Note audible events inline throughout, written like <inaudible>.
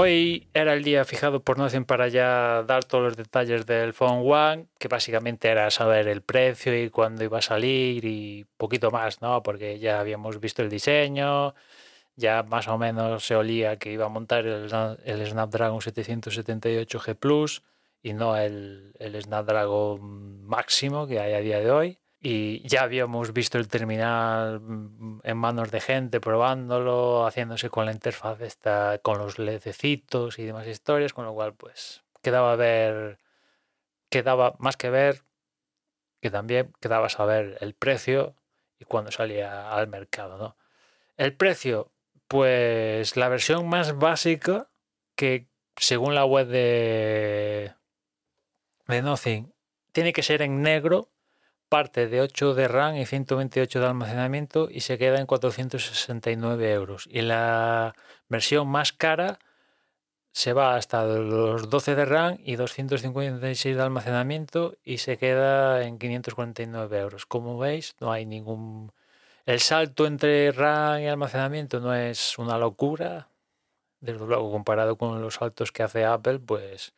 Hoy era el día fijado por Nothing para ya dar todos los detalles del Phone One, que básicamente era saber el precio y cuándo iba a salir y poquito más, ¿no? Porque ya habíamos visto el diseño, ya más o menos se olía que iba a montar el, el Snapdragon 778G Plus y no el, el Snapdragon máximo que hay a día de hoy y ya habíamos visto el terminal mm, en manos de gente probándolo, haciéndose con la interfaz esta, con los ledecitos y demás historias, con lo cual pues quedaba ver, quedaba más que ver, que también quedaba saber el precio y cuando salía al mercado, ¿no? El precio, pues la versión más básica que según la web de, Nothing tiene que ser en negro parte de 8 de RAM y 128 de almacenamiento y se queda en 469 euros. Y la versión más cara se va hasta los 12 de RAM y 256 de almacenamiento y se queda en 549 euros. Como veis, no hay ningún... El salto entre RAM y almacenamiento no es una locura. Desde luego, comparado con los saltos que hace Apple, pues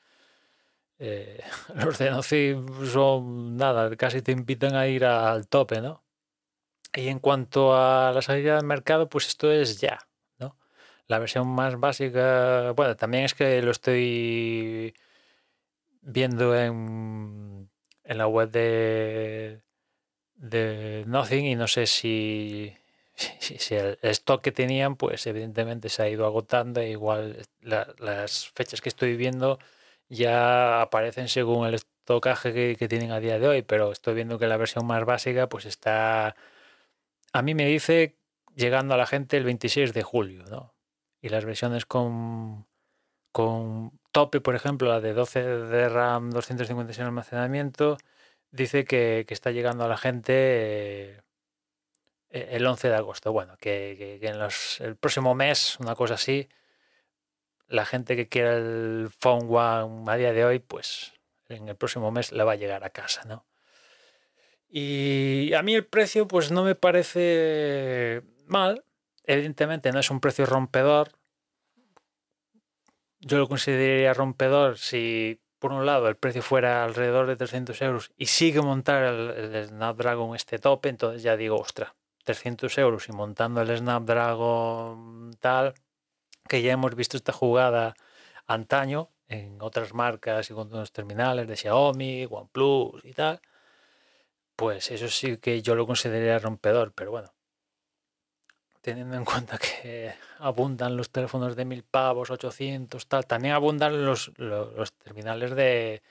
eh, <laughs> los de son nada, casi te invitan a ir al tope, ¿no? Y en cuanto a la salida del mercado, pues esto es ya, ¿no? La versión más básica, bueno, también es que lo estoy viendo en, en la web de, de Nothing y no sé si, si, el stock que tenían, pues evidentemente se ha ido agotando, e igual las fechas que estoy viendo ya aparecen según el estocaje que, tienen a día de hoy, pero estoy viendo que la versión más básica pues está, a mí me dice llegando a la gente el 26 de julio, ¿no? Y las versiones con, con tope, por ejemplo, la de 12 de RAM, 256 de almacenamiento, dice que, está llegando a la gente eh, el 11 de agosto. Bueno, que, en los, el próximo mes, una cosa así, la gente que quiera el Phone One a día de hoy, pues en el próximo mes le va a llegar a casa, ¿no? Y a mí el precio, pues no me parece mal. Evidentemente no es un precio rompedor. Yo lo consideraría rompedor si, por un lado, el precio fuera alrededor de 300 euros y sigue montar el, Snapdragon este tope, entonces ya digo, ostra, 300 euros y montando el Snapdragon tal, que ya hemos visto esta jugada antaño en otras marcas y con otros terminales de Xiaomi, OnePlus y tal, pues eso sí que yo lo consideraría rompedor, pero bueno, teniendo en cuenta que abundan los teléfonos de mil pavos, 800, tal, también abundan los, los, terminales de,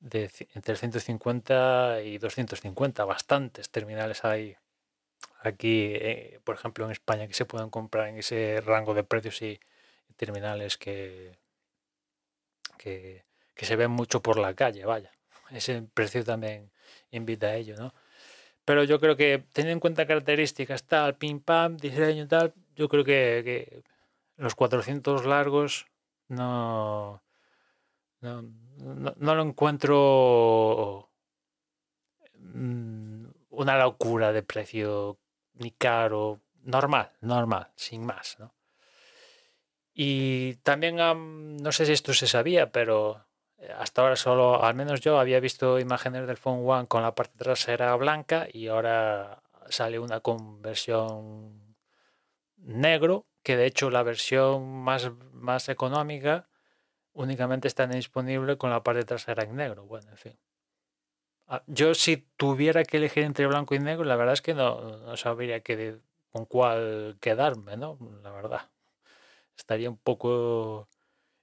de entre 150 y 250, bastantes terminales hay aquí, eh, por ejemplo, en España que se pueden comprar en ese rango de precios y terminales que, que, se ven mucho por la calle, vaya. Ese precio también invita a ello, ¿no? Pero yo creo que teniendo en cuenta características tal, pim pam, diseño tal, yo creo que, los 400 largos no, no, no, lo encuentro mm, una locura de precio ni caro, normal, normal, sin más, ¿no? Y también, no sé si esto se sabía, pero hasta ahora solo, al menos yo, había visto imágenes del Phone One con la parte trasera blanca y ahora sale una conversión negro, que de hecho la versión más, más económica únicamente está disponible con la parte trasera en negro. Bueno, en fin. Ah, yo si tuviera que elegir entre blanco y negro, la verdad es que no, no sabría con cuál quedarme, ¿no? La verdad. Estaría un poco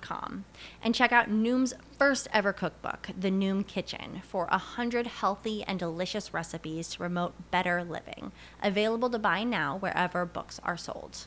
Com, and check out Noom's first ever cookbook, The Noom Kitchen, for 100 healthy and delicious recipes to promote better living. Available to buy now wherever books are sold.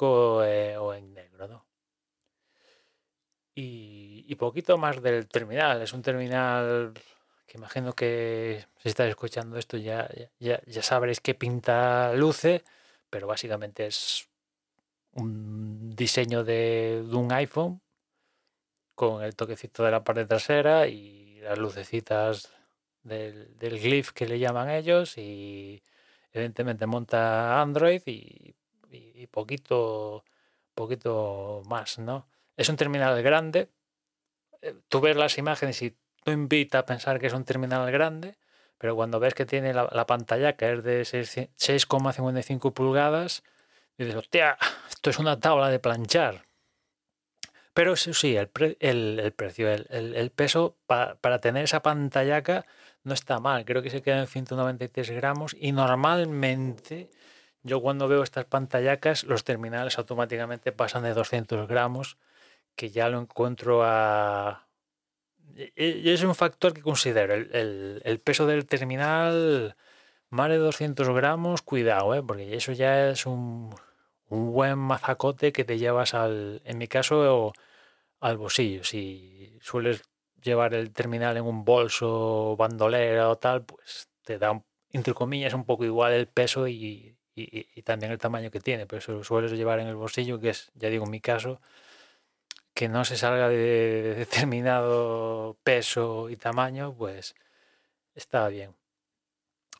Eh, o en negro, ¿no? Y, poquito más del terminal. Es un terminal que imagino que si estáis escuchando esto ya, ya, ya sabréis qué pinta luce, pero básicamente es un diseño de, un iPhone con el toquecito de la parte trasera y las lucecitas del, del glyph que le llaman ellos y evidentemente monta Android y y, poquito, poquito más, ¿no? Es un terminal grande. Eh, tú ves las imágenes y tú invita a pensar que es un terminal grande, pero cuando ves que tiene la, pantalla que es de 6,55 pulgadas, dices, hostia, esto es una tabla de planchar. Pero eso sí, el, precio, el, el peso para tener esa pantallaca no está mal. Creo que se queda en 193 gramos y normalmente yo cuando veo estas pantallacas, los terminales automáticamente pasan de 200 gramos, que ya lo encuentro a... Es un factor que considero. El, peso del terminal, más de 200 gramos, cuidado, ¿eh? porque eso ya es un, buen mazacote que te llevas al, en mi caso, al bolsillo. Si sueles llevar el terminal en un bolso, bandolera o tal, pues te da, entre comillas, un poco igual el peso y y, también el tamaño que tiene, pero si lo sueles llevar en el bolsillo, que es, ya digo, en mi caso, que no se salga de determinado peso y tamaño, pues está bien.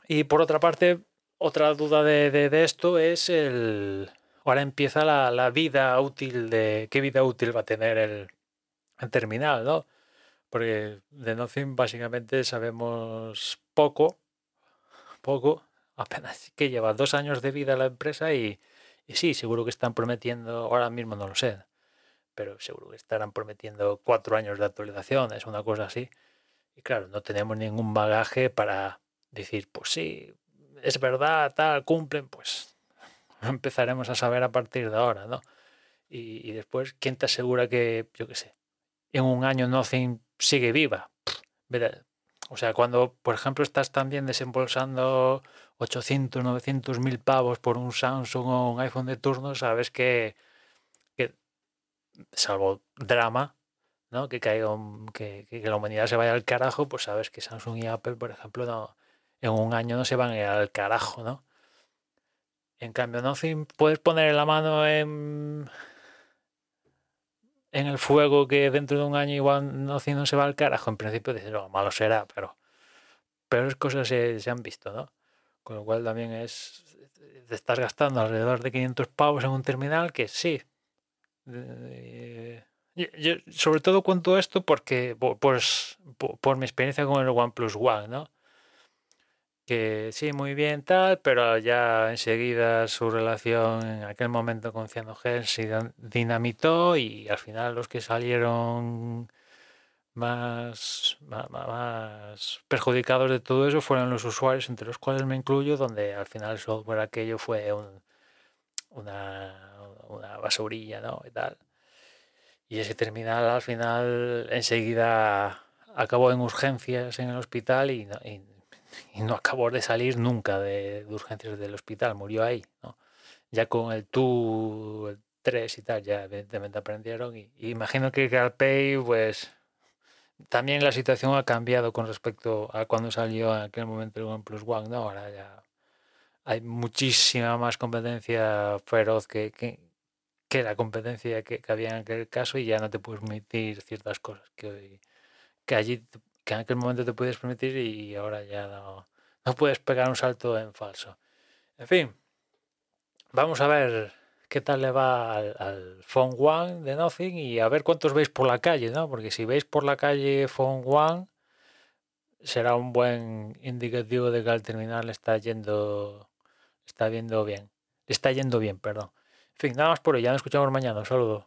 Y por otra parte, otra duda de, esto es el... Ahora empieza la, vida útil de... ¿Qué vida útil va a tener el, el terminal, no? Porque de Nothing básicamente sabemos poco, poco, apenas <laughs> que lleva dos años de vida la empresa y, sí, seguro que están prometiendo, ahora mismo no lo sé, pero seguro que estarán prometiendo cuatro años de actualización, es una cosa así. Y claro, no tenemos ningún bagaje para decir, pues sí, es verdad, tal, cumplen, pues <laughs> empezaremos a saber a partir de ahora, ¿no? Y, después, ¿quién te asegura que, yo qué sé, en un año Nothing sigue viva? O sea, cuando, por ejemplo, estás también desembolsando 800, 900 mil pavos por un Samsung o un iPhone de turno, sabes que, salvo drama, ¿no? Que, caiga que, la humanidad se vaya al carajo, pues sabes que Samsung y Apple, por ejemplo, no, en un año no se van a ir al carajo, ¿no? En cambio, no puedes poner la mano en, en el fuego que dentro de un año igual no, no se va al carajo. En principio dices, no, malo será, pero peores cosas se, se han visto, ¿no? Con lo cual también es. Te estás gastando alrededor de 500 pavos en un terminal que sí. Eh, sobre todo cuento esto porque, pues, por, mi experiencia con el OnePlus One, ¿no? Que sí, muy bien, tal, pero ya enseguida su relación en aquel momento con Cyanogen se dinamitó y al final los que salieron más, más, perjudicados de todo eso fueron los usuarios, entre los cuales me incluyo, donde al final el software aquello fue una, una basurilla, ¿no? Y tal. Y ese terminal al final enseguida acabó en urgencias en el hospital y no, y, no acabó de salir nunca de, urgencias del hospital, murió ahí, ¿no? Ya con el TU, el 3 y tal, ya evidentemente aprendieron. Y, imagino que CarPay, pues también la situación ha cambiado con respecto a cuando salió en aquel momento el OnePlus One, ¿no? Ahora ya hay muchísima más competencia feroz que, que, que la competencia que, había en aquel caso y ya no te puedes permitir ciertas cosas que hoy, que allí que en aquel momento te puedes permitir y ahora ya no, puedes pegar un salto en falso. En fin, vamos a ver qué tal le va al, Phone One de Nothing y a ver cuántos veis por la calle, ¿no? Porque si veis por la calle Phone One, será un buen indicativo de que al terminal está yendo, está viendo bien, está yendo bien, perdón. En fin, nada más por hoy, ya nos escuchamos mañana, un saludo.